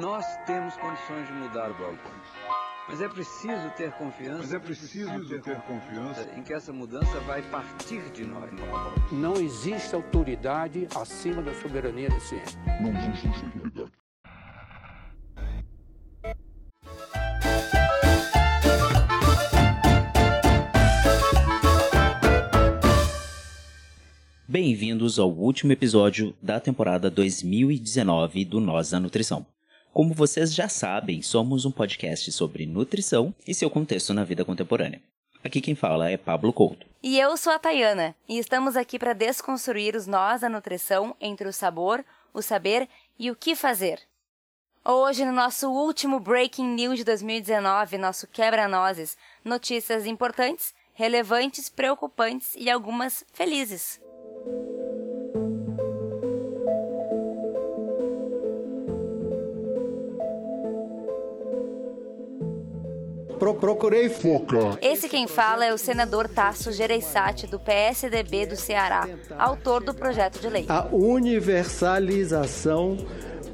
Nós temos condições de mudar o balcão. Mas é preciso ter confiança. Mas é preciso ter, ter confiança em que essa mudança vai partir de nós. Não existe autoridade acima da soberania da ciência. Não existe autoridade. Bem-vindos ao último episódio da temporada 2019 do Nós da Nutrição. Como vocês já sabem, somos um podcast sobre nutrição e seu contexto na vida contemporânea. Aqui quem fala é Pablo Couto. E eu sou a Tayana, e estamos aqui para desconstruir os nós da nutrição entre o sabor, o saber e o que fazer. Hoje, no nosso último Breaking News de 2019, nosso Quebra-Nozes, notícias importantes, relevantes, preocupantes e algumas felizes. Procurei focar. Esse quem fala é o senador Tasso Gereissati, do PSDB do Ceará, autor do projeto de lei. A universalização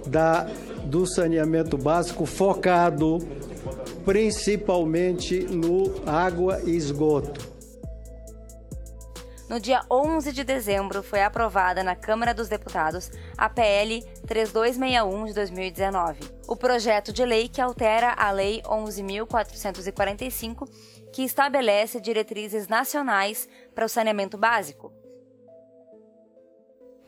da, do saneamento básico focado principalmente no água e esgoto. No dia 11 de dezembro, foi aprovada na Câmara dos Deputados a PL 3261 de 2019, o projeto de lei que altera a Lei 11.445, que estabelece diretrizes nacionais para o saneamento básico.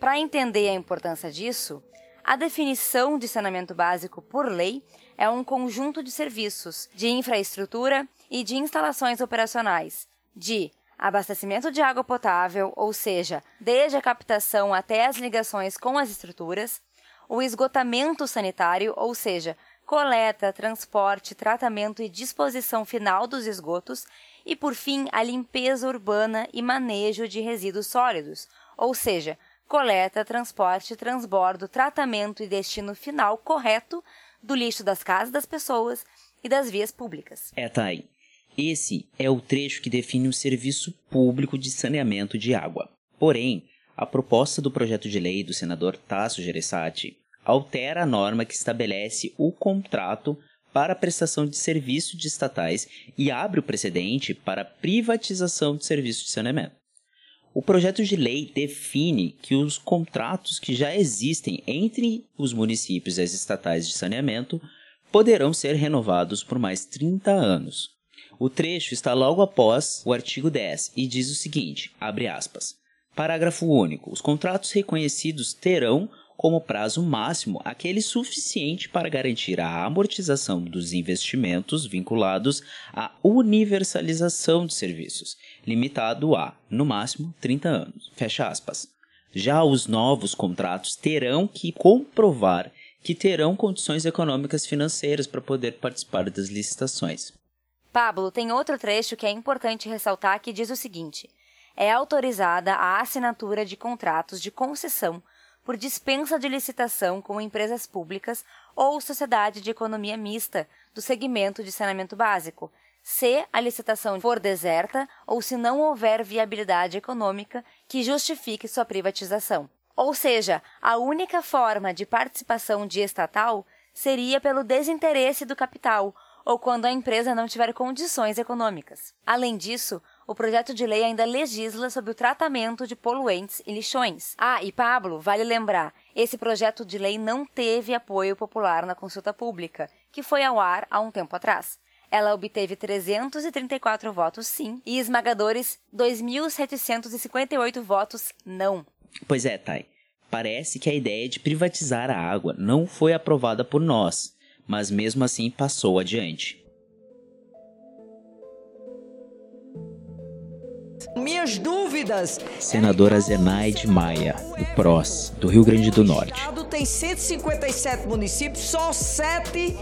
Para entender a importância disso, a definição de saneamento básico por lei é um conjunto de serviços, de infraestrutura e de instalações operacionais, de abastecimento de água potável, ou seja, desde a captação até as ligações com as estruturas, o esgotamento sanitário, ou seja, coleta, transporte, tratamento e disposição final dos esgotos, e por fim a limpeza urbana e manejo de resíduos sólidos, ou seja, coleta, transporte, transbordo, tratamento e destino final correto do lixo das casas das pessoas e das vias públicas. É, tá aí. Esse é o trecho que define o serviço público de saneamento de água. Porém, a proposta do projeto de lei do senador Tasso Gereissati altera a norma que estabelece o contrato para a prestação de serviços de estatais e abre o precedente para a privatização de serviços de saneamento. O projeto de lei define que os contratos que já existem entre os municípios e as estatais de saneamento poderão ser renovados por mais 30 anos. O trecho está logo após o artigo 10 e diz o seguinte: abre aspas. Parágrafo único. Os contratos reconhecidos terão como prazo máximo aquele suficiente para garantir a amortização dos investimentos vinculados à universalização de serviços, limitado a, no máximo, 30 anos. Fecha aspas. Já os novos contratos terão que comprovar que terão condições econômicas financeiras para poder participar das licitações. Pablo, tem outro trecho que é importante ressaltar que diz o seguinte: é autorizada a assinatura de contratos de concessão por dispensa de licitação com empresas públicas ou sociedade de economia mista do segmento de saneamento básico, se a licitação for deserta ou se não houver viabilidade econômica que justifique sua privatização. Ou seja, a única forma de participação de estatal seria pelo desinteresse do capital ou quando a empresa não tiver condições econômicas. Além disso, o projeto de lei ainda legisla sobre o tratamento de poluentes e lixões. Ah, e Pablo, vale lembrar, esse projeto de lei não teve apoio popular na consulta pública, que foi ao ar há um tempo atrás. Ela obteve 334 votos sim e esmagadores 2.758 votos não. Pois é, Thay. Parece que a ideia de privatizar a água não foi aprovada por nós mas mesmo assim passou adiante. Minhas dúvidas. Senadora Zenaide Maia, do PROS, do Rio Grande do Norte. O estado tem 157 municípios, só 7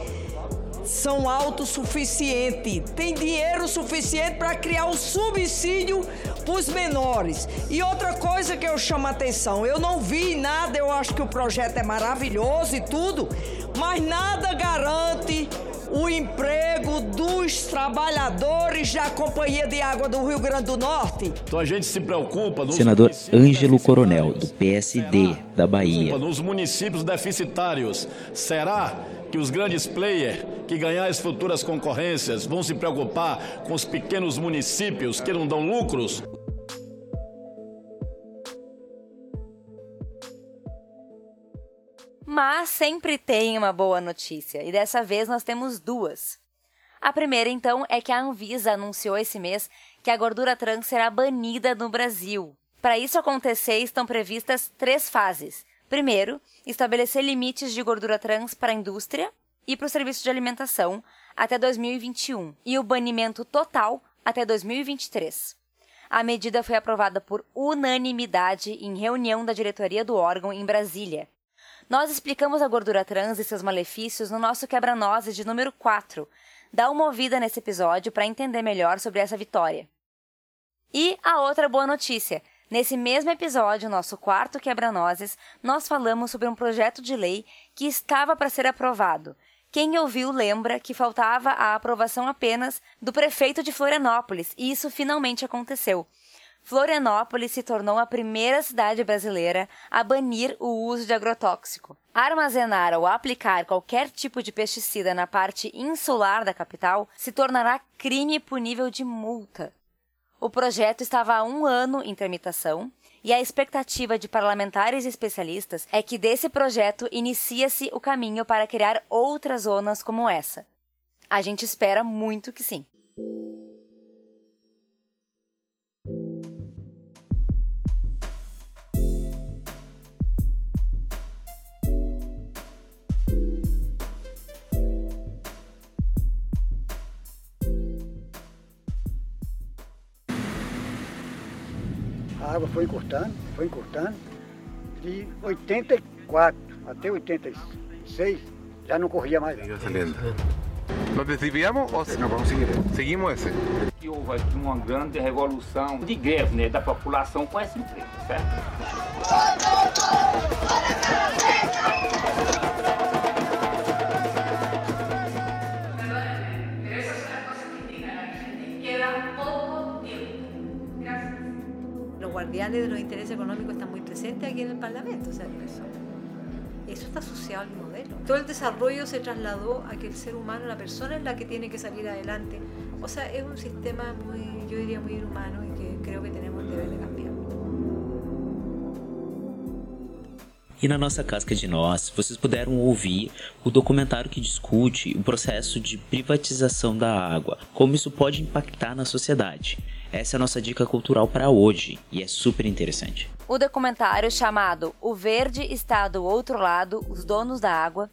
são autossuficientes. Tem dinheiro suficiente para criar um subsídio para os menores. E outra coisa que eu chamo a atenção, eu não vi nada, eu acho que o projeto é maravilhoso e tudo, mas nada o emprego dos trabalhadores da Companhia de Água do Rio Grande do Norte. Então a gente se preocupa nos Senador Ângelo Coronel, do PSD da Bahia. nos municípios deficitários. Será que os grandes players que ganhar as futuras concorrências vão se preocupar com os pequenos municípios que não dão lucros? Mas sempre tem uma boa notícia, e dessa vez nós temos duas. A primeira, então, é que a Anvisa anunciou esse mês que a gordura trans será banida no Brasil. Para isso acontecer, estão previstas três fases. Primeiro, estabelecer limites de gordura trans para a indústria e para o serviço de alimentação até 2021 e o banimento total até 2023. A medida foi aprovada por unanimidade em reunião da diretoria do órgão em Brasília nós explicamos a gordura trans e seus malefícios no nosso quebra-nozes de número 4. Dá uma ouvida nesse episódio para entender melhor sobre essa vitória. E a outra boa notícia. Nesse mesmo episódio, nosso quarto quebra-nozes, nós falamos sobre um projeto de lei que estava para ser aprovado. Quem ouviu lembra que faltava a aprovação apenas do prefeito de Florianópolis, e isso finalmente aconteceu. Florianópolis se tornou a primeira cidade brasileira a banir o uso de agrotóxico. Armazenar ou aplicar qualquer tipo de pesticida na parte insular da capital se tornará crime punível de multa. O projeto estava há um ano em tramitação e a expectativa de parlamentares e especialistas é que desse projeto inicia-se o caminho para criar outras zonas como essa. A gente espera muito que sim. A água foi encurtando, foi encurtando. De 84 até 86 já não corria mais. ¿Nos desviamos o Não, vamos seguir. seguimos esse? que houve aqui uma grande revolução de greve né, da população com essa empresa, certo? Guardianes de los intereses económicos están muy presentes aquí en el Parlamento, o sea, eso, eso está asociado al modelo. Todo el desarrollo se trasladó a que el ser humano, la persona es la que tiene que salir adelante. O sea, es un sistema muy, yo diría, muy inhumano y que creo que tenemos el deber de cambiar. E na nossa casca de nós, vocês puderam ouvir o documentário que discute o processo de privatização da água, como isso pode impactar na sociedade. Essa é a nossa dica cultural para hoje e é super interessante. O documentário chamado O Verde está do outro lado, os donos da água,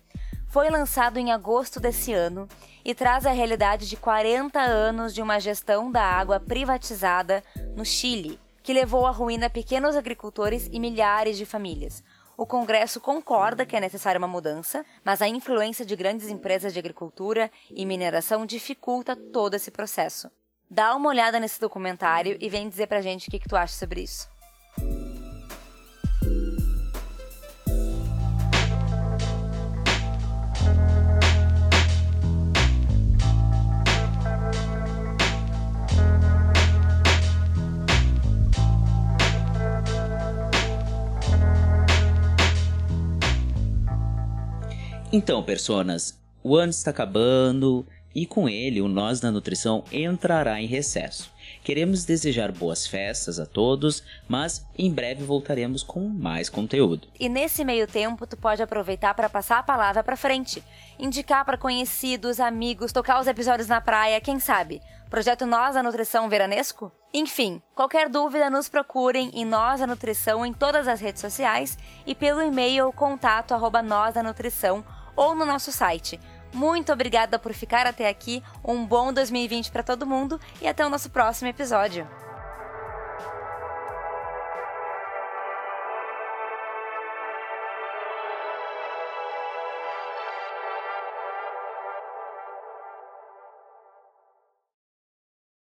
foi lançado em agosto desse ano e traz a realidade de 40 anos de uma gestão da água privatizada no Chile, que levou à ruína pequenos agricultores e milhares de famílias. O Congresso concorda que é necessária uma mudança, mas a influência de grandes empresas de agricultura e mineração dificulta todo esse processo. Dá uma olhada nesse documentário e vem dizer pra gente o que, que tu acha sobre isso. Então, personas, o ano está acabando e com ele o Nós da Nutrição entrará em recesso. Queremos desejar boas festas a todos, mas em breve voltaremos com mais conteúdo. E nesse meio tempo, tu pode aproveitar para passar a palavra para frente, indicar para conhecidos, amigos, tocar os episódios na praia, quem sabe? Projeto Nós da Nutrição Veranesco? Enfim, qualquer dúvida nos procurem em Nós da Nutrição em todas as redes sociais e pelo e-mail contato arroba nós da nutrição ou no nosso site. Muito obrigada por ficar até aqui, um bom 2020 para todo mundo e até o nosso próximo episódio.